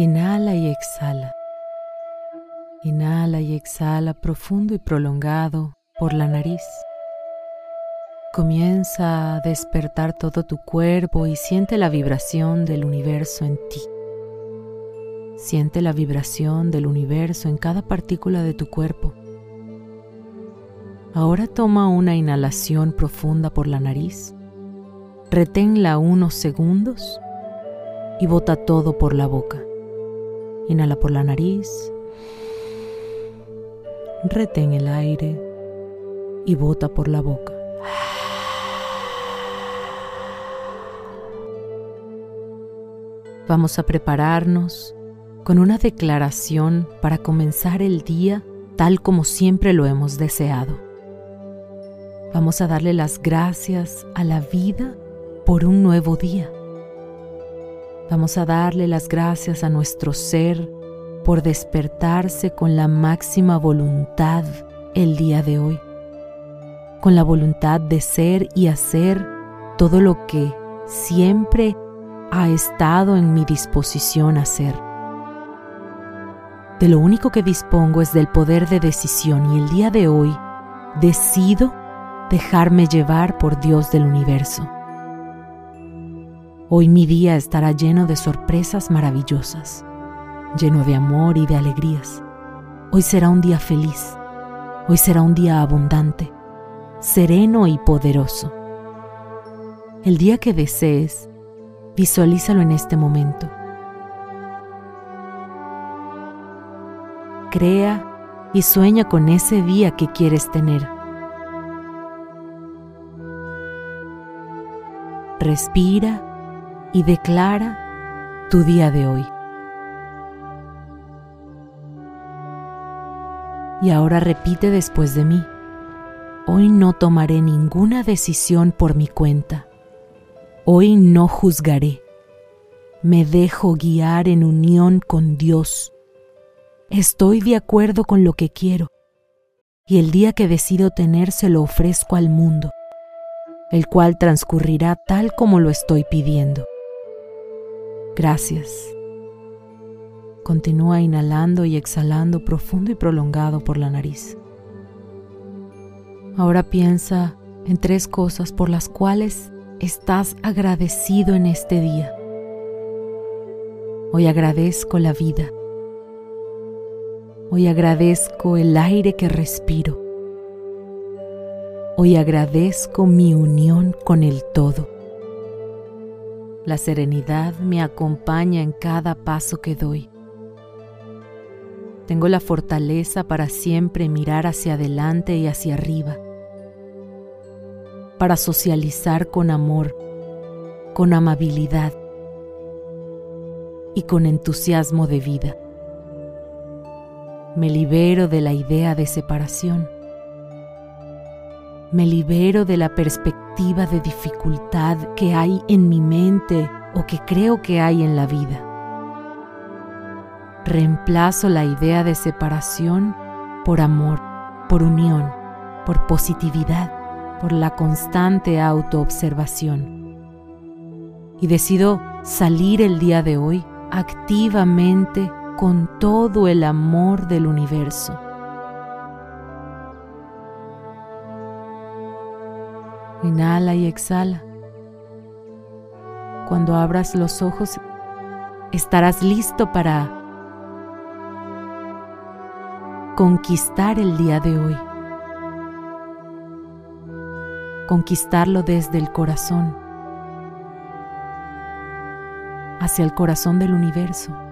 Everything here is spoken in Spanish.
Inhala y exhala. Inhala y exhala profundo y prolongado por la nariz. Comienza a despertar todo tu cuerpo y siente la vibración del universo en ti. Siente la vibración del universo en cada partícula de tu cuerpo. Ahora toma una inhalación profunda por la nariz. Reténla unos segundos y bota todo por la boca. Inhala por la nariz. Retén el aire y bota por la boca. Vamos a prepararnos con una declaración para comenzar el día tal como siempre lo hemos deseado. Vamos a darle las gracias a la vida por un nuevo día. Vamos a darle las gracias a nuestro ser por despertarse con la máxima voluntad el día de hoy, con la voluntad de ser y hacer todo lo que siempre ha estado en mi disposición a hacer. De lo único que dispongo es del poder de decisión y el día de hoy decido dejarme llevar por Dios del universo. Hoy mi día estará lleno de sorpresas maravillosas, lleno de amor y de alegrías. Hoy será un día feliz, hoy será un día abundante, sereno y poderoso. El día que desees, Visualízalo en este momento. Crea y sueña con ese día que quieres tener. Respira y declara tu día de hoy. Y ahora repite después de mí. Hoy no tomaré ninguna decisión por mi cuenta. Hoy no juzgaré. Me dejo guiar en unión con Dios. Estoy de acuerdo con lo que quiero y el día que decido tener se lo ofrezco al mundo, el cual transcurrirá tal como lo estoy pidiendo. Gracias. Continúa inhalando y exhalando profundo y prolongado por la nariz. Ahora piensa en tres cosas por las cuales estás agradecido en este día. Hoy agradezco la vida. Hoy agradezco el aire que respiro. Hoy agradezco mi unión con el todo. La serenidad me acompaña en cada paso que doy. Tengo la fortaleza para siempre mirar hacia adelante y hacia arriba para socializar con amor, con amabilidad y con entusiasmo de vida. Me libero de la idea de separación. Me libero de la perspectiva de dificultad que hay en mi mente o que creo que hay en la vida. Reemplazo la idea de separación por amor, por unión, por positividad por la constante autoobservación. Y decido salir el día de hoy activamente con todo el amor del universo. Inhala y exhala. Cuando abras los ojos, estarás listo para conquistar el día de hoy conquistarlo desde el corazón, hacia el corazón del universo.